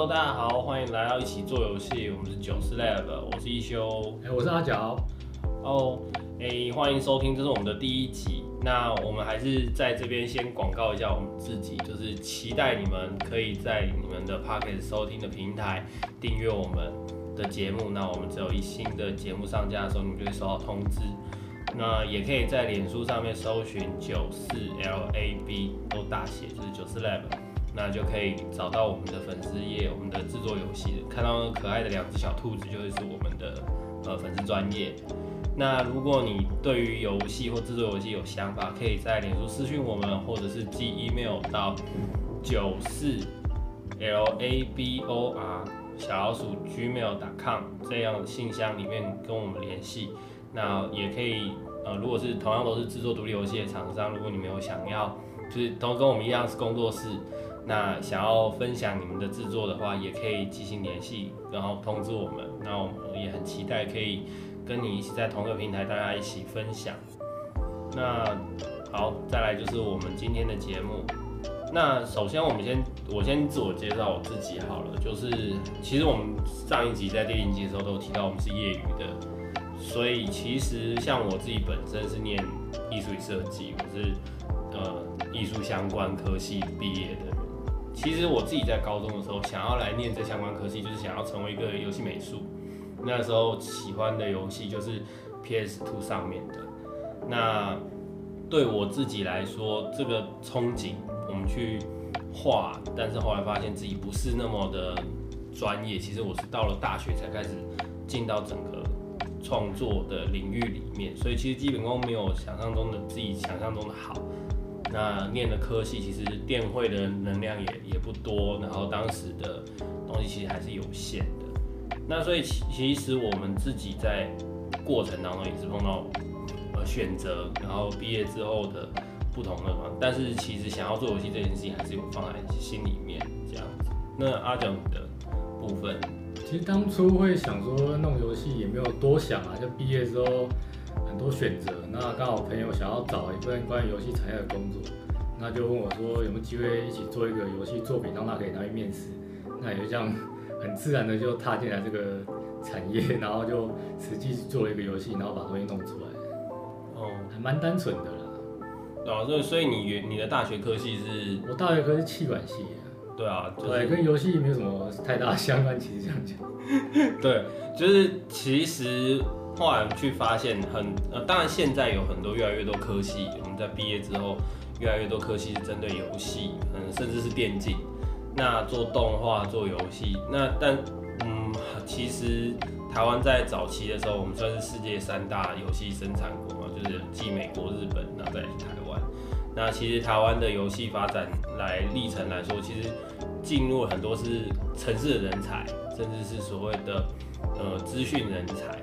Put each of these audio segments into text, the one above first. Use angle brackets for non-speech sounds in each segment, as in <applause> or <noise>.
Hello，大家好，欢迎来到一起做游戏。我们是九四 Lab，我是一休，哎，我是阿角。哦，哎，欢迎收听，这是我们的第一集。那我们还是在这边先广告一下我们自己，就是期待你们可以在你们的 Pocket 收听的平台订阅我们的节目。那我们只有一新的节目上架的时候，你们就会收到通知。那也可以在脸书上面搜寻九四 L A B 都大写，就是九四 Lab。那就可以找到我们的粉丝页，我们的制作游戏，看到可爱的两只小兔子，就会是我们的呃粉丝专页。那如果你对于游戏或制作游戏有想法，可以在脸书私讯我们，或者是寄 email 到九四 l a b o r 小老鼠 gmail.com 这样的信箱里面跟我们联系。那也可以呃，如果是同样都是制作独立游戏的厂商，如果你没有想要，就是都跟我们一样是工作室。那想要分享你们的制作的话，也可以进行联系，然后通知我们。那我们也很期待可以跟你一起在同一个平台，大家一起分享。那好，再来就是我们今天的节目。那首先我们先，我先自我介绍我自己好了。就是其实我们上一集在第零集的时候都提到我们是业余的，所以其实像我自己本身是念艺术与设计，我是呃艺术相关科系毕业的。其实我自己在高中的时候，想要来念这相关科系，就是想要成为一个游戏美术。那时候喜欢的游戏就是 PS Two 上面的。那对我自己来说，这个憧憬，我们去画，但是后来发现自己不是那么的专业。其实我是到了大学才开始进到整个创作的领域里面，所以其实基本功没有想象中的自己想象中的好。那念的科系其实电会的能量也也不多，然后当时的东西其实还是有限的。那所以其其实我们自己在过程当中也是碰到呃选择，然后毕业之后的不同的方，但是其实想要做游戏这件事情还是有放在心里面这样子。那阿蒋的部分，其实当初会想说弄游戏也没有多想啊，就毕业之后。很多选择，那刚好朋友想要找一份关于游戏产业的工作，那就问我说有没有机会一起做一个游戏作品，让他可以拿去面试。那也就这样很自然的就踏进来这个产业，然后就实际做了一个游戏，然后把东西弄出来。哦，还蛮单纯的啦。哦，所以所以你你的大学科系是？我大学科是气管系。对啊，就是、对，跟游戏没有什么太大相关。其实这样讲，<laughs> 对，就是其实。后来去发现很呃，当然现在有很多越来越多科系，我们在毕业之后，越来越多科系是针对游戏，嗯，甚至是电竞，那做动画做游戏，那但嗯，其实台湾在早期的时候，我们算是世界三大游戏生产国嘛，就是继美国、日本，然后再台湾。那其实台湾的游戏发展来历程来说，其实进入很多是城市的人才，甚至是所谓的呃资讯人才。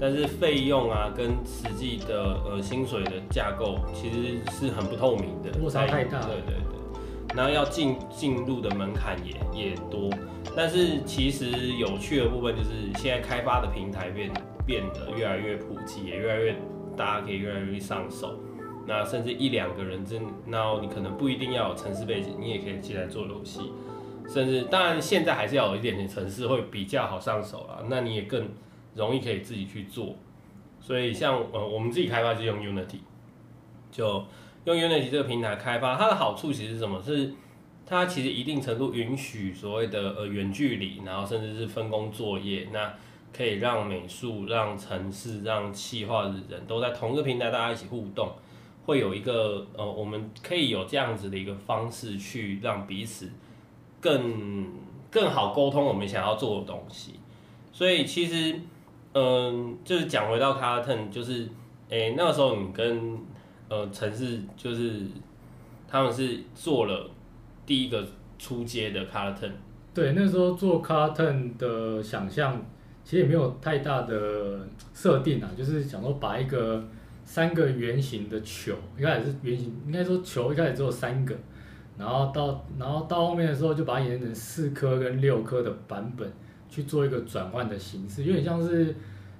但是费用啊，跟实际的呃薪水的架构其实是很不透明的，落差太大。对对对，然后要进进入的门槛也也多。但是其实有趣的部分就是现在开发的平台变变得越来越普及，也越来越大家可以越来越上手。那甚至一两个人真，然后你可能不一定要有城市背景，你也可以进来做游戏。甚至当然现在还是要有一点点城市会比较好上手啦。那你也更。容易可以自己去做，所以像呃我们自己开发就用 Unity，就用 Unity 这个平台开发，它的好处其实是什么？是它其实一定程度允许所谓的呃远距离，然后甚至是分工作业，那可以让美术、让城市、让企划的人都在同一个平台，大家一起互动，会有一个呃我们可以有这样子的一个方式去让彼此更更好沟通我们想要做的东西，所以其实。嗯，就是讲回到 Carleton，就是，诶、那个时候你跟呃城市，就是他们是做了第一个出街的 Carleton。对，那时候做 Carleton 的想象，其实也没有太大的设定啊，就是想说把一个三个圆形的球，一开始是圆形，应该说球一开始只有三个，然后到然后到后面的时候就把它演成四颗跟六颗的版本。去做一个转换的形式，有点像是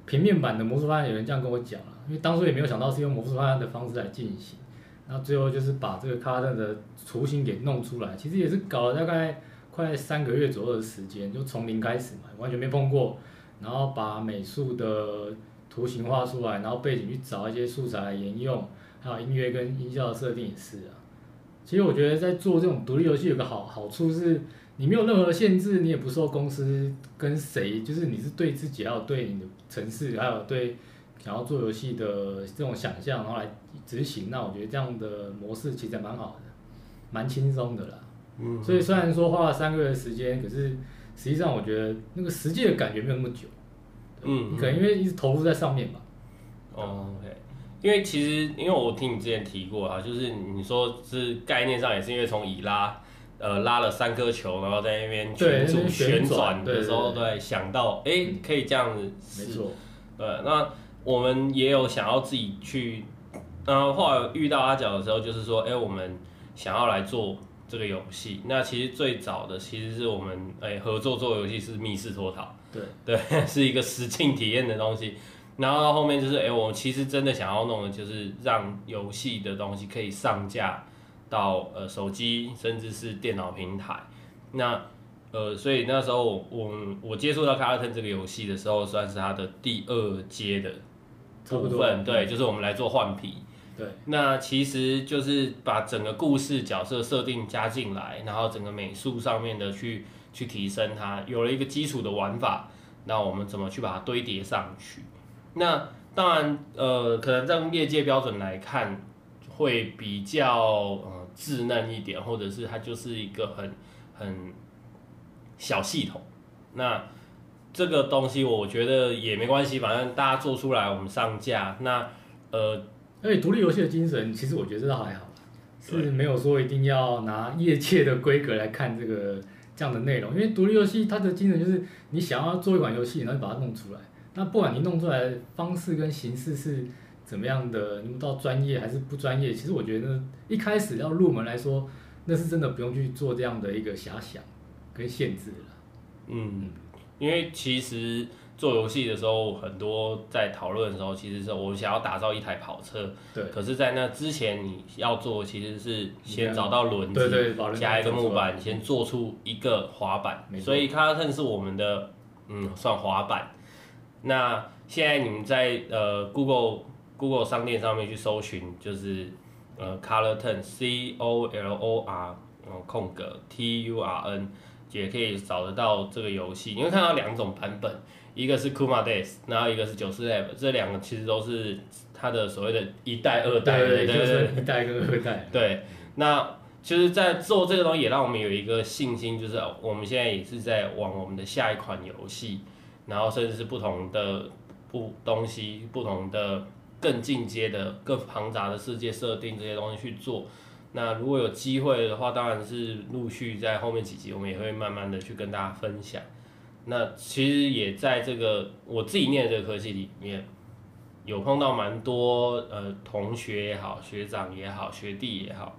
平面版的魔术方案，有人这样跟我讲了，因为当初也没有想到是用魔术方案的方式来进行，然后最后就是把这个卡特的雏形给弄出来，其实也是搞了大概快三个月左右的时间，就从零开始嘛，完全没碰过，然后把美术的图形画出来，然后背景去找一些素材来沿用，还有音乐跟音效的设定也是啊。其实我觉得在做这种独立游戏有个好好处是，你没有任何限制，你也不受公司跟谁，就是你是对自己，还有对你的城市，还有对想要做游戏的这种想象，然后来执行。那我觉得这样的模式其实蛮好的，蛮轻松的啦。嗯。所以虽然说花了三个月的时间，可是实际上我觉得那个实际的感觉没有那么久。嗯。你可能因为一直投入在上面吧。哦，OK。因为其实，因为我听你之前提过啊，就是你说是概念上也是因为从以拉，呃，拉了三颗球，然后在那边群组旋转的时候，对，想到哎、欸，可以这样子，没错，对。那我们也有想要自己去，然后后来遇到阿角的时候，就是说，哎、欸，我们想要来做这个游戏。那其实最早的其实是我们哎、欸、合作做游戏是密室脱逃，对对，<laughs> 是一个实境体验的东西。然后到后面就是，哎，我其实真的想要弄的就是让游戏的东西可以上架到呃手机，甚至是电脑平台。那呃，所以那时候我我，我接触到《卡尔特》这个游戏的时候，算是它的第二阶的部分，对，就是我们来做换皮。对，那其实就是把整个故事角色设定加进来，然后整个美术上面的去去提升它，有了一个基础的玩法，那我们怎么去把它堆叠上去？那当然，呃，可能在业界标准来看，会比较呃稚嫩一点，或者是它就是一个很很小系统。那这个东西我觉得也没关系，反正大家做出来，我们上架。那呃，而且独立游戏的精神，其实我觉得这倒还好，是没有说一定要拿业界的规格来看这个这样的内容，因为独立游戏它的精神就是你想要做一款游戏，然后把它弄出来。那不管你弄出来的方式跟形式是怎么样的，你们到专业还是不专业，其实我觉得一开始要入门来说，那是真的不用去做这样的一个遐想跟限制了。嗯，因为其实做游戏的时候，很多在讨论的时候，其实是我想要打造一台跑车。对。可是，在那之前，你要做其实是先找到轮子，对对，加一个木板，先做出一个滑板。所以，Colorton 是我们的，嗯，算滑板。那现在你们在呃 Google Google 商店上面去搜寻，就是呃 Colorturn C O L O R 空格 T U R N，也可以找得到这个游戏。你会看到两种版本，一个是 Kuma Days，然后一个是九四 Lab，这两个其实都是它的所谓的一代、二代，对对对，就是一代跟二代。对，那其实，在做这个东西也让我们有一个信心，就是我们现在也是在往我们的下一款游戏。然后甚至是不同的不东西，不同的更进阶的、更庞杂的世界设定这些东西去做。那如果有机会的话，当然是陆续在后面几集，我们也会慢慢的去跟大家分享。那其实也在这个我自己念的这个科系里面，有碰到蛮多呃同学也好、学长也好、学弟也好，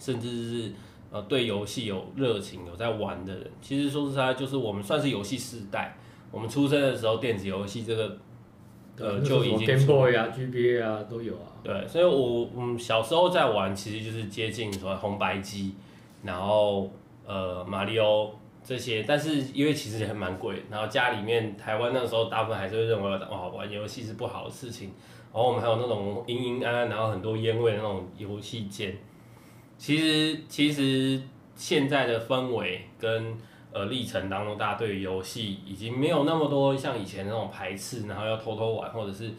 甚至是呃对游戏有热情、有在玩的人。其实说实在，就是我们算是游戏世代。我们出生的时候，电子游戏这个，呃，就已经 Game Boy 啊、GBA 啊都有啊。对，所以我嗯小时候在玩，其实就是接近什么红白机，然后呃马里奥这些，但是因为其实也还蛮贵，然后家里面台湾那个时候大部分还是会认为哇玩游戏是不好的事情，然后我们还有那种阴阴暗暗，然后很多烟味的那种游戏间。其实其实现在的氛围跟。呃，历程当中，大家对于游戏已经没有那么多像以前那种排斥，然后要偷偷玩，或者是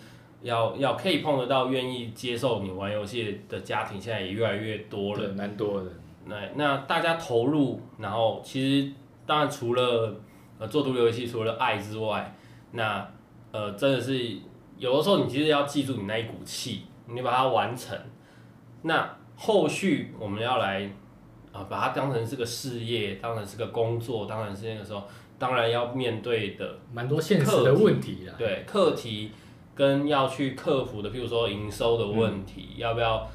要要可以碰得到、愿意接受你玩游戏的家庭，现在也越来越多了，蛮多的。那那大家投入，然后其实当然除了呃做独立游戏，除了爱之外，那呃真的是有的时候你其实要记住你那一股气，你把它完成。那后续我们要来。啊，把它当成是个事业，当成是个工作，当然是那个时候，当然要面对的蛮多现实的问题啦。对，课题跟要去克服的，譬如说营收的问题，嗯、要不要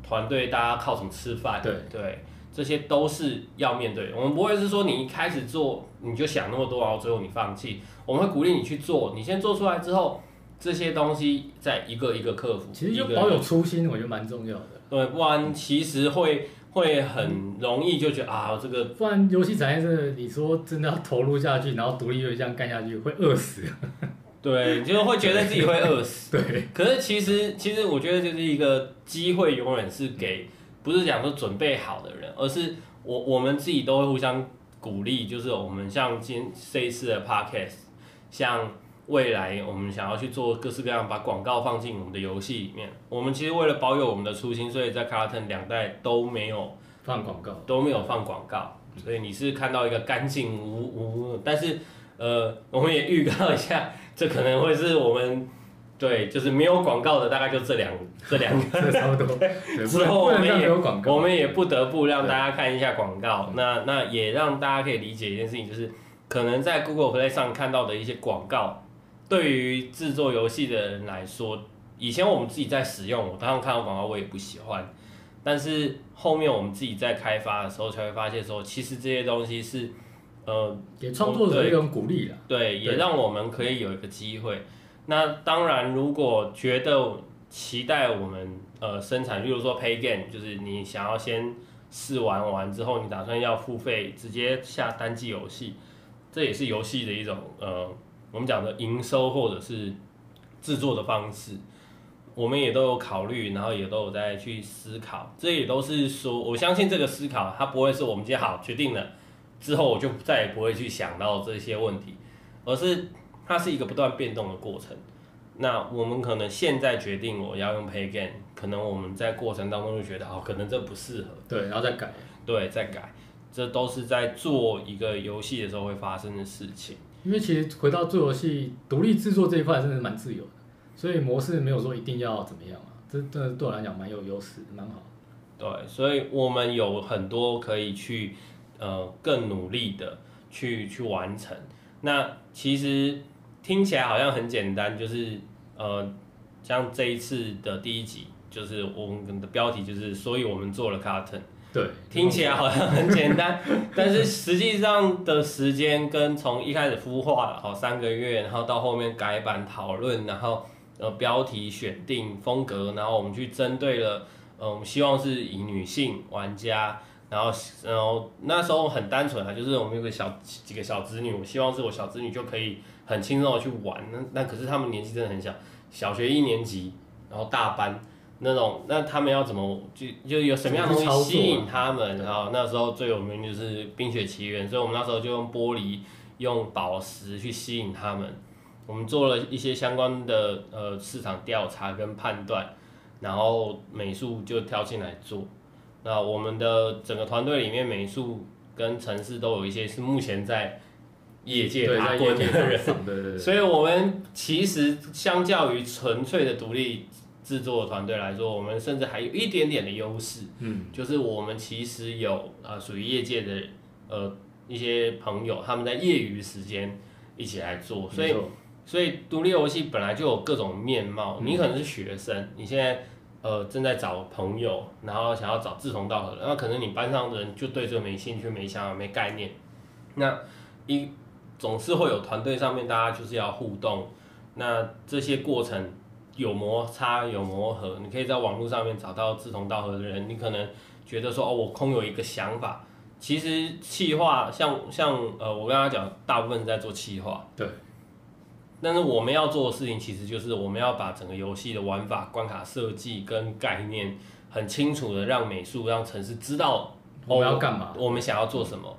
团队大家靠什么吃饭？对对，这些都是要面对。我们不会是说你一开始做你就想那么多，然后最后你放弃。我们会鼓励你去做，你先做出来之后，这些东西再一个一个克服。其实就保有初心，我觉得蛮重要的。对，不然其实会。会很容易就觉得啊，这个不然游戏产业是你说真的要投入下去，然后独立游戏这样干下去会饿死。<laughs> 对，就是会觉得自己会饿死。对，可是其实其实我觉得就是一个机会，永远是给不是讲说准备好的人，而是我我们自己都会互相鼓励。就是我们像今这一次的 podcast，像未来我们想要去做各式各样把广告放进我们的游戏里面。我们其实为了保有我们的初心，所以在 Cartoon 两代都没有放广告，都没有放广告。所以你是看到一个干净无无，但是呃，我们也预告一下。这可能会是我们对，就是没有广告的，大概就这两这两个差不多。之后我们也我们也不得不让大家看一下广告。那那也让大家可以理解一件事情，就是可能在 Google Play 上看到的一些广告，对于制作游戏的人来说，以前我们自己在使用，我当然看到广告我也不喜欢。但是后面我们自己在开发的时候，才会发现说，其实这些东西是。呃，给创作者一种鼓励了，对，也让我们可以有一个机会。那当然，如果觉得期待我们呃生产，例如说 Pay Game，就是你想要先试玩完之后，你打算要付费直接下单机游戏，这也是游戏的一种呃我们讲的营收或者是制作的方式，我们也都有考虑，然后也都有在去思考。这也都是说，我相信这个思考它不会是我们今天好决定了。之后我就再也不会去想到这些问题，而是它是一个不断变动的过程。那我们可能现在决定我要用 Pay Game，可能我们在过程当中就觉得哦，可能这不适合，对，然后再改，对，再改，这都是在做一个游戏的时候会发生的事情。因为其实回到做游戏独立制作这一块，真的是蛮自由的，所以模式没有说一定要怎么样啊，这真的对我来讲蛮有优势，蛮好。对，所以我们有很多可以去。呃，更努力的去去完成。那其实听起来好像很简单，就是呃，像这一次的第一集，就是我们的标题就是，所以我们做了 Karten。对，听起来好像很简单，<laughs> 但是实际上的时间跟从一开始孵化好三个月，然后到后面改版讨论，然后呃标题选定风格，然后我们去针对了呃，我们希望是以女性玩家。然后，然后那时候很单纯啊，就是我们有个小几个小子女，我希望是我小子女就可以很轻松的去玩。那那可是他们年纪真的很小，小学一年级，然后大班那种，那他们要怎么就就有什么样的东西吸引他们？然后那时候最有名就是《冰雪奇缘》，所以我们那时候就用玻璃、用宝石去吸引他们。我们做了一些相关的呃市场调查跟判断，然后美术就跳进来做。那我们的整个团队里面，美术跟城市都有一些是目前在业界打滚的人，<laughs> 对对对。所以，我们其实相较于纯粹的独立制作团队来说，我们甚至还有一点点的优势，嗯，就是我们其实有呃属于业界的呃一些朋友，他们在业余时间一起来做，所以所以独立游戏本来就有各种面貌，你可能是学生，你现在。呃，正在找朋友，然后想要找志同道合的，那可能你班上的人就对这个没兴趣、没想法、没概念。那一总是会有团队上面大家就是要互动，那这些过程有摩擦、有磨合，你可以在网络上面找到志同道合的人。你可能觉得说，哦，我空有一个想法，其实企划像像呃，我刚刚讲，大部分是在做企划，对。但是我们要做的事情，其实就是我们要把整个游戏的玩法、关卡设计跟概念很清楚的让美术、让城市知道我们要干嘛，我们想要做什么。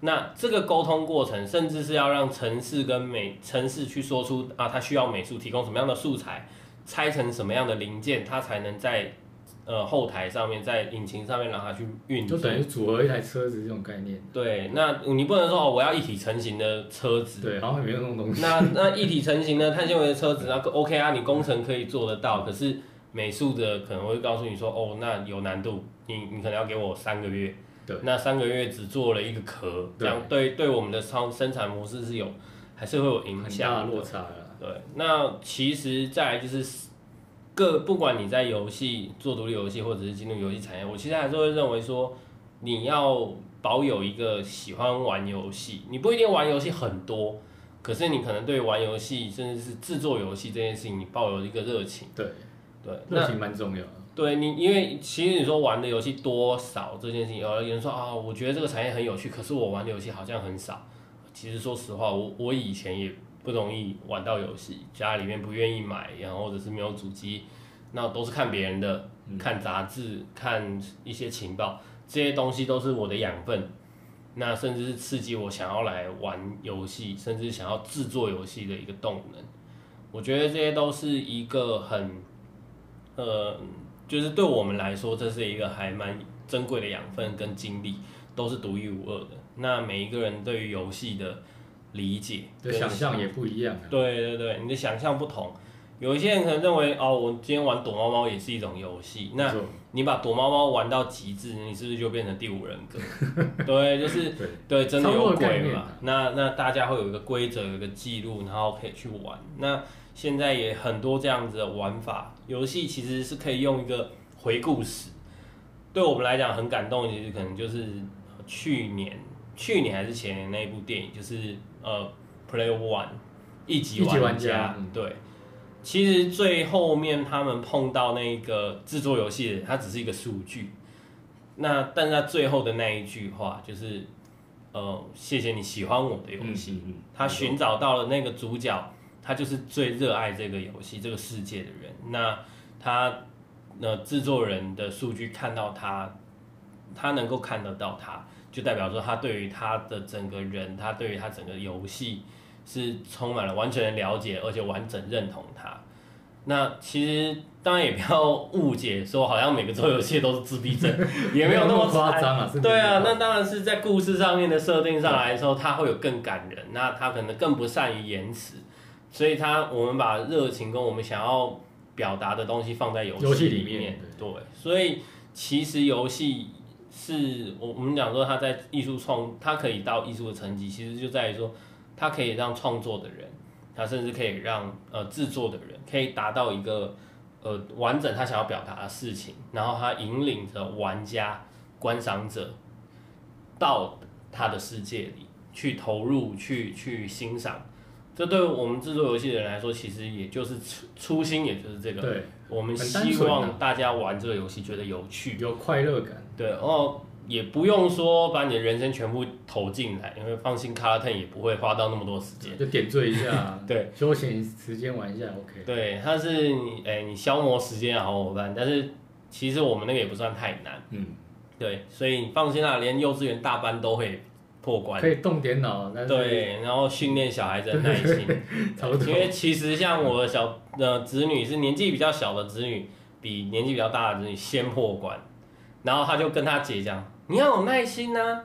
那这个沟通过程，甚至是要让城市跟美城市去说出啊，它需要美术提供什么样的素材，拆成什么样的零件，它才能在。呃，后台上面在引擎上面让它去运作，就等于组合一台车子这种概念。对，那你不能说哦，我要一体成型的车子。对，然后没有那种东西。那那一体成型的碳纤维的车子，那个 OK 啊，你工程可以做得到，可是美术的可能会告诉你说，哦，那有难度，你你可能要给我三个月。对。那三个月只做了一个壳，这样对对我们的生生产模式是有还是会有影响。大落差了。对，那其实再来就是。各不管你在游戏做独立游戏，或者是进入游戏产业，我其实还是会认为说，你要保有一个喜欢玩游戏，你不一定玩游戏很多，可是你可能对玩游戏甚至是制作游戏这件事情，你抱有一个热情。对，对，热情蛮重要的。对你，因为其实你说玩的游戏多少这件事情，有人说啊，我觉得这个产业很有趣，可是我玩的游戏好像很少。其实说实话，我我以前也不容易玩到游戏，家里面不愿意买，然后或者是没有主机，那都是看别人的，看杂志，看一些情报，这些东西都是我的养分。那甚至是刺激我想要来玩游戏，甚至想要制作游戏的一个动能。我觉得这些都是一个很，呃。就是对我们来说，这是一个还蛮珍贵的养分跟经历，都是独一无二的。那每一个人对于游戏的理解、对想象也不一样啊。对对对，你的想象不同。有一些人可能认为，哦，我今天玩躲猫猫也是一种游戏。那你把躲猫猫玩到极致，你是不是就变成第五人格？<laughs> 对，就是对，对，真的有鬼嘛？那那大家会有一个规则，有一个记录，然后可以去玩。那现在也很多这样子的玩法，游戏其实是可以用一个回顾史，对我们来讲很感动。其实可能就是去年、去年还是前年那一部电影，就是呃，Play One 一级玩家。对，其实最后面他们碰到那个制作游戏的，它只是一个数据。那但是他最后的那一句话就是，呃，谢谢你喜欢我的游戏。嗯嗯嗯、他寻找到了那个主角。他就是最热爱这个游戏、这个世界的人。那他，那制作人的数据看到他，他能够看得到他，就代表说他对于他的整个人，他对于他整个游戏是充满了完全的了解，而且完整认同他。那其实当然也不要误解，说好像每个做游戏都是自闭症，也没有那么夸张啊。对啊，那当然是在故事上面的设定上来说，他会有更感人。那他可能更不善于言辞。所以他，我们把热情跟我们想要表达的东西放在游戏里面，对，所以其实游戏是我我们讲说他在艺术创，他可以到艺术的层级，其实就在于说，他可以让创作的人，他甚至可以让呃制作的人，可以达到一个呃完整他想要表达的事情，然后他引领着玩家、观赏者到他的世界里去投入、去去欣赏。这对我们制作游戏的人来说，其实也就是初初心，也就是这个。对，我们希望大家玩这个游戏觉得有趣，有快乐感。对，然后也不用说把你的人生全部投进来，因为放心，Carlton 也不会花到那么多时间，就点缀一下，<laughs> 对，休闲时间玩一下，OK。对，它是你哎，你消磨时间的好伙伴，但是其实我们那个也不算太难，嗯，对，所以你放心啦，连幼稚园大班都会。破关可以动点脑，对，然后训练小孩子的耐心。<laughs> 因为其实像我的小的子女是年纪比较小的子女，比年纪比较大的子女先破关，然后他就跟他姐讲：“你要有耐心呐。”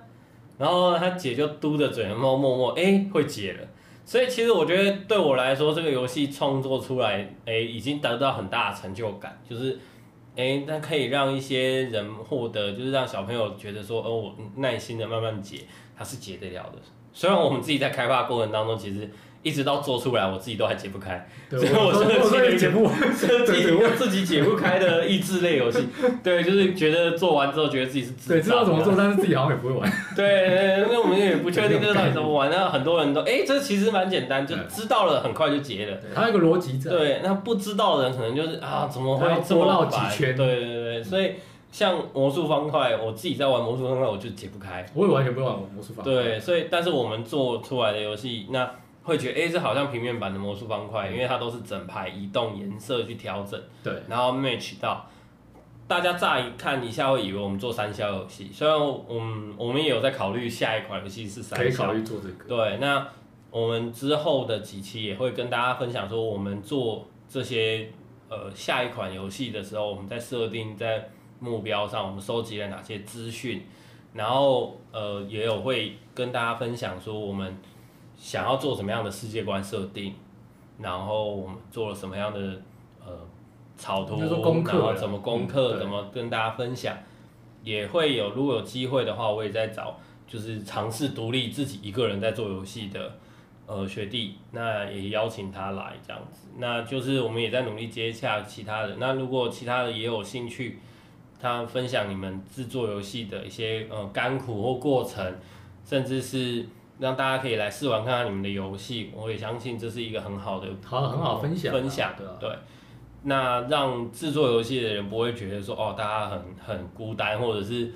然后他姐就嘟着嘴，然后默默哎会解了。所以其实我觉得对我来说，这个游戏创作出来，哎，已经得到很大的成就感，就是哎，那可以让一些人获得，就是让小朋友觉得说，哦，我耐心的慢慢解。它是解得了的，虽然我们自己在开发过程当中，其实一直到做出来，我自己都还解不开。所以我设计了解不设计我自己解不开的益智类游戏。对，就是觉得做完之后觉得自己是对知道怎么做，但是自己好像也不会玩。<laughs> 对，因为我们也不确定这个到底怎么玩。那很多人都哎、欸，这其实蛮简单，就知道了很快就解了。它有个逻辑在。对，那不知道的人可能就是啊，怎么会这么绕几圈？对对对，所以。像魔术方块，我自己在玩魔术方块，我就解不开。我也完全不会玩魔术方块。对，所以但是我们做出来的游戏，那会觉得，哎、欸，这好像平面版的魔术方块，因为它都是整排移动颜色去调整，对，然后 match 到。大家乍一看一下会以为我们做三消游戏，虽然我们我们也有在考虑下一款游戏是三消，可以考虑做这个。对，那我们之后的几期也会跟大家分享说，我们做这些呃下一款游戏的时候，我们在设定在。目标上，我们收集了哪些资讯？然后，呃，也有会跟大家分享说，我们想要做什么样的世界观设定，然后我们做了什么样的呃草图，然后怎么攻克，嗯、怎么跟大家分享。也会有，如果有机会的话，我也在找，就是尝试独立自己一个人在做游戏的呃学弟，那也邀请他来这样子。那就是我们也在努力接洽其他的。那如果其他的也有兴趣。他分享你们制作游戏的一些呃甘苦或过程，甚至是让大家可以来试玩看看你们的游戏。我也相信这是一个很好的，好很好分享分享的。对，那让制作游戏的人不会觉得说哦，大家很很孤单，或者是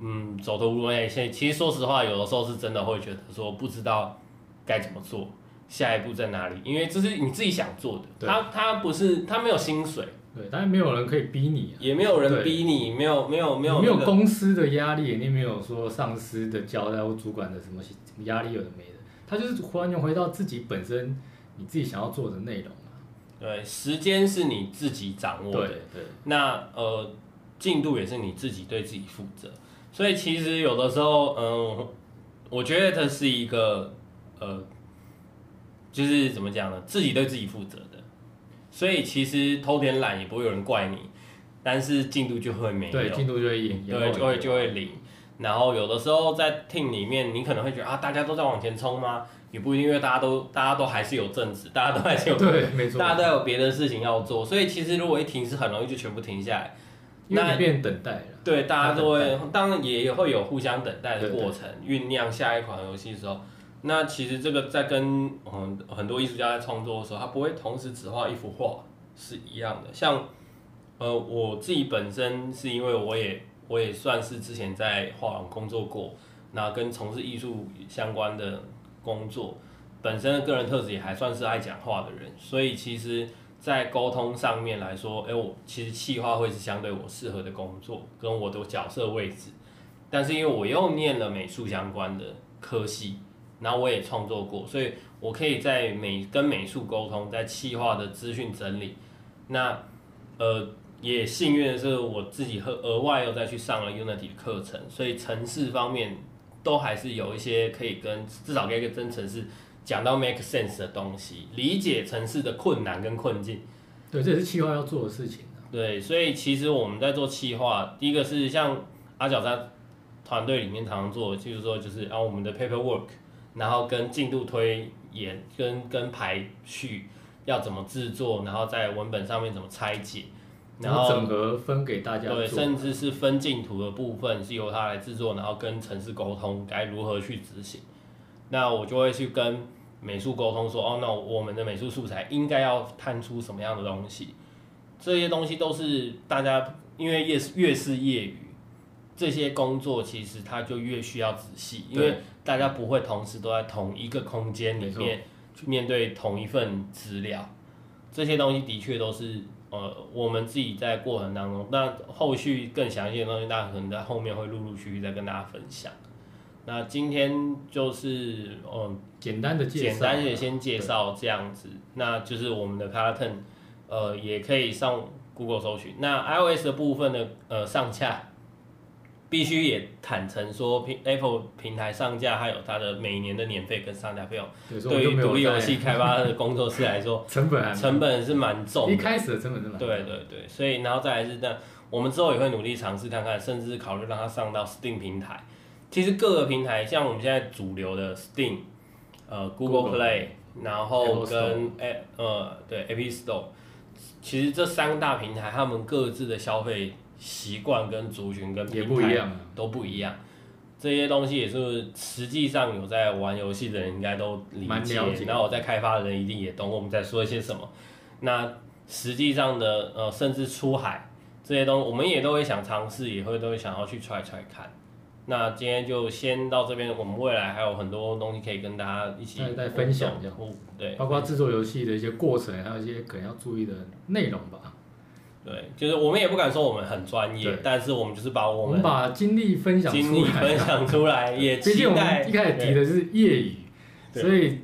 嗯走投无路。现在其实说实话，有的时候是真的会觉得说不知道该怎么做，下一步在哪里？因为这是你自己想做的，对他他不是他没有薪水，对，但是没有人可以逼你、啊，也没有人逼你，没有没有没有、那个、没有公司的压力，你没有说上司的交代或主管的什么什么压力有的没的，他就是完全回到自己本身你自己想要做的内容。对，时间是你自己掌握的。对对。那呃，进度也是你自己对自己负责。所以其实有的时候，嗯、呃，我觉得这是一个呃，就是怎么讲呢？自己对自己负责的。所以其实偷点懒也不会有人怪你，但是进度就会没有。对，进度就会延，对，就会就会零。然后有的时候在 team 里面，你可能会觉得啊，大家都在往前冲吗？也不一定，因为大家都大家都还是有正职，大家都还是有 <laughs> 对，没错，大家都有别的事情要做，所以其实如果一停是很容易就全部停下来，那变等待了。对，大家都会，当然也会有互相等待的过程，酝酿下一款游戏的时候，那其实这个在跟嗯很多艺术家在创作的时候，他不会同时只画一幅画是一样的。像呃我自己本身是因为我也我也算是之前在画廊工作过，那跟从事艺术相关的。工作本身的个人特质也还算是爱讲话的人，所以其实，在沟通上面来说，哎，我其实企划会是相对我适合的工作，跟我的角色位置。但是因为我又念了美术相关的科系，然后我也创作过，所以我可以在美跟美术沟通，在企划的资讯整理。那呃，也幸运的是，我自己和额外又再去上了 Unity 的课程，所以城市方面。都还是有一些可以跟至少可以跟真城市讲到 make sense 的东西，理解城市的困难跟困境。对，这也是企划要做的事情。对，所以其实我们在做企划，第一个是像阿角在团队里面常常做，就是说就是啊我们的 paperwork，然后跟进度推演跟跟排序要怎么制作，然后在文本上面怎么拆解。然后整合分给大家，对，甚至是分镜图的部分是由他来制作，然后跟城市沟通该如何去执行。那我就会去跟美术沟通说，哦，那我们的美术素材应该要摊出什么样的东西？这些东西都是大家因为越是越是业余，这些工作其实它就越需要仔细，因为大家不会同时都在同一个空间里面去面对同一份资料，这些东西的确都是。呃，我们自己在过程当中，那后续更详细的东西，大家可能在后面会陆陆续续再跟大家分享。那今天就是，嗯，简单的介绍，简单的先介绍这样子，那就是我们的 Carton，呃，也可以上 Google 搜寻。那 iOS 的部分呢，呃，上架。必须也坦诚说，平 Apple 平台上架，还有它的每年的年费跟上架费用，对于独立游戏开发的工作室来说，<laughs> 成本成本是蛮重的。一开始的成本是蛮重。对对对，所以然后再来是这样，我们之后也会努力尝试看看，甚至考虑让它上到 Steam 平台。其实各个平台，像我们现在主流的 Steam，呃，Google Play，然后跟哎呃对 App Store，其实这三大平台，他们各自的消费。习惯跟族群跟平台都不一样，这些东西也是实际上有在玩游戏的人应该都理解，然后我在开发的人一定也懂我们在说一些什么。那实际上的呃，甚至出海这些东西，我们也都会想尝试，也会都会想要去踹踹看。那今天就先到这边，我们未来还有很多东西可以跟大家一起再分享一下，对，包括制作游戏的一些过程，还有一些可能要注意的内容吧。对，就是我们也不敢说我们很专业，但是我们就是把我们，把经历分享出来，经历分享出来，也期待。毕竟我们一开始提的是业余，所以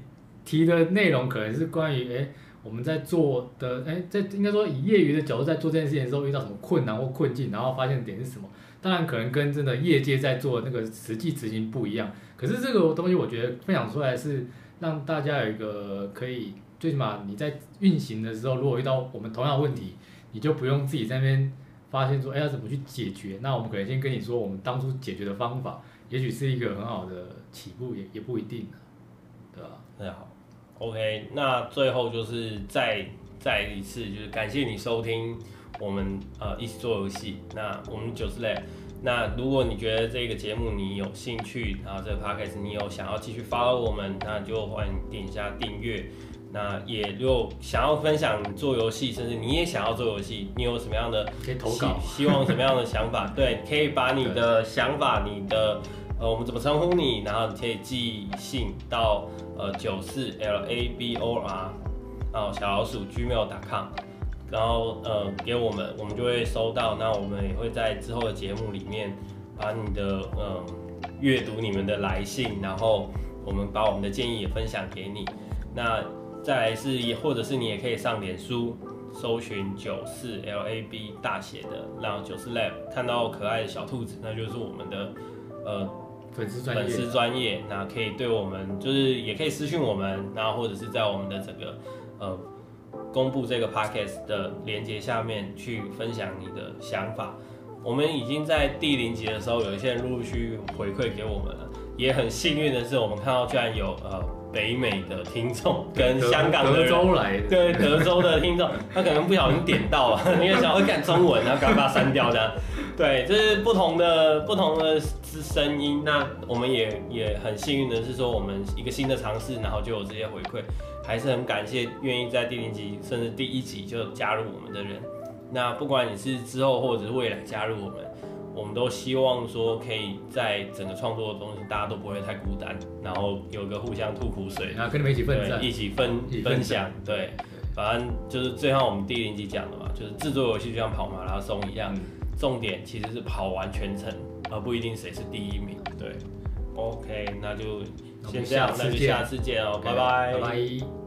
提的内容可能是关于哎我们在做的哎在应该说以业余的角度在做这件事情的时候遇到什么困难或困境，然后发现点是什么。当然可能跟真的业界在做那个实际执行不一样，可是这个东西我觉得分享出来是让大家有一个可以最起码你在运行的时候，如果遇到我们同样的问题。你就不用自己在那边发现说，哎，要怎么去解决？那我们可能先跟你说，我们当初解决的方法，也许是一个很好的起步，也也不一定，对吧？那好，OK，那最后就是再再一次，就是感谢你收听我们呃一起做游戏。那我们九十类，那如果你觉得这个节目你有兴趣，然后这个 podcast 你有想要继续 follow 我们，那就欢迎点一下订阅。那也如果想要分享做游戏，甚至你也想要做游戏，你有什么样的可以投稿，希望什么样的想法？对，可以把你的想法，你的呃，我们怎么称呼你，然后你可以寄信到呃九四 L A B O R，然后小老鼠 gmail.com，然后呃给我们，我们就会收到。那我们也会在之后的节目里面把你的呃阅读你们的来信，然后我们把我们的建议也分享给你。那再来是，也或者是你也可以上脸书搜寻九四 L A B 大写的，然后九四 Lab 看到可爱的小兔子，那就是我们的呃粉丝专业，粉丝专业，那可以对我们就是也可以私讯我们，然后或者是在我们的整个呃公布这个 Podcast 的连接下面去分享你的想法。我们已经在第零集的时候，有一些人陆陆续续回馈给我们了，也很幸运的是，我们看到居然有呃。北美的听众跟香港的德州来的，对德州的听众，他可能不小心点到了，<laughs> 因为想要看中文，然后赶快把它删掉这样。对，这是不同的不同的声音。那我们也也很幸运的是说，我们一个新的尝试，然后就有这些回馈，还是很感谢愿意在第零集甚至第一集就加入我们的人。那不管你是之后或者是未来加入我们。我们都希望说，可以在整个创作的东西，大家都不会太孤单，然后有个互相吐苦水，然后跟你们一起分享，一起分分享，对，反正就是最后我们第零集讲的嘛，就是制作游戏就像跑马拉松一样，重点其实是跑完全程，而不一定谁是第一名。对，OK，那就先这样，那就下次见哦，拜拜，拜拜。